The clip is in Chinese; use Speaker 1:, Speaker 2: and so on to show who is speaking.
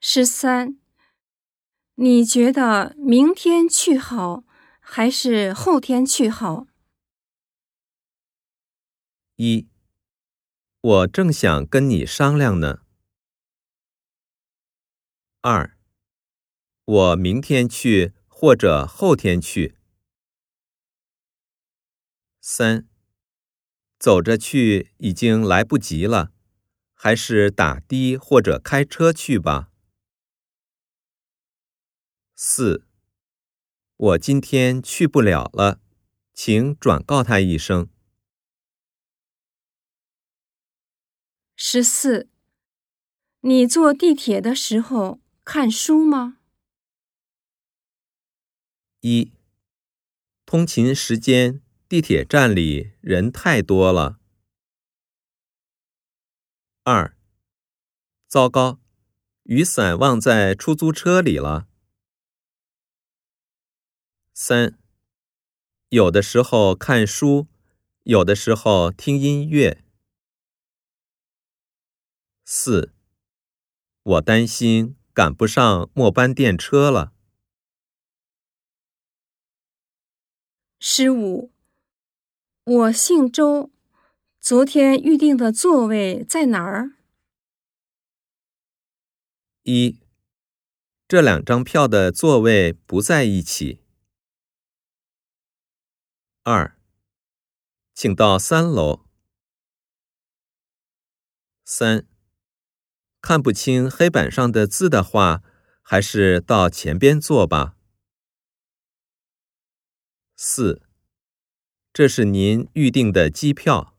Speaker 1: 十三，你觉得明天去好，还是后天去好？
Speaker 2: 一，我正想跟你商量呢。二，我明天去或者后天去。三，走着去已经来不及了，还是打的或者开车去吧。四，我今天去不了了，请转告他一声。
Speaker 1: 十四，你坐地铁的时候看书吗？
Speaker 2: 一，通勤时间，地铁站里人太多了。二，糟糕，雨伞忘在出租车里了。三，有的时候看书，有的时候听音乐。四，我担心赶不上末班电车了。
Speaker 1: 十五，我姓周，昨天预定的座位在哪儿？
Speaker 2: 一，这两张票的座位不在一起。二，请到三楼。三，看不清黑板上的字的话，还是到前边坐吧。四，这是您预定的机票。